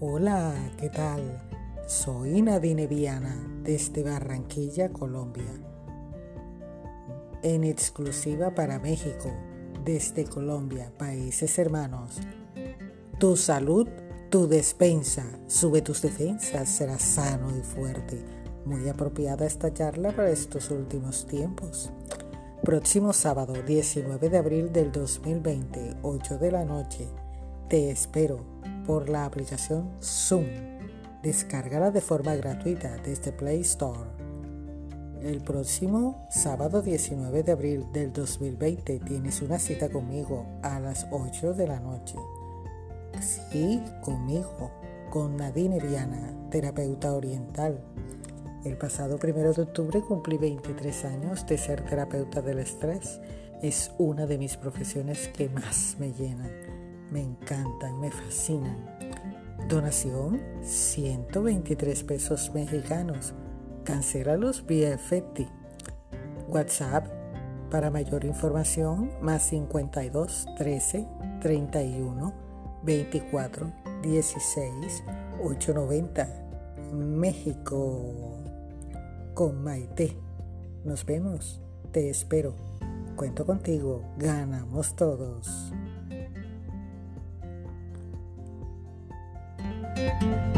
Hola, ¿qué tal? Soy Nadine Viana desde Barranquilla, Colombia. En exclusiva para México, desde Colombia, países hermanos. Tu salud, tu despensa, sube tus defensas, serás sano y fuerte. Muy apropiada esta charla para estos últimos tiempos. Próximo sábado 19 de abril del 2020, 8 de la noche. Te espero por la aplicación Zoom. Descárgala de forma gratuita desde Play Store. El próximo sábado 19 de abril del 2020 tienes una cita conmigo a las 8 de la noche. Sí, conmigo, con Nadine Viana, terapeuta oriental. El pasado 1 de octubre cumplí 23 años de ser terapeuta del estrés. Es una de mis profesiones que más me llenan me encantan, me fascinan. Donación 123 pesos mexicanos. Cancélalos vía Efecti. WhatsApp para mayor información más 52 13 31 24 16 890 México con Maite. Nos vemos. Te espero. Cuento contigo. Ganamos todos. Música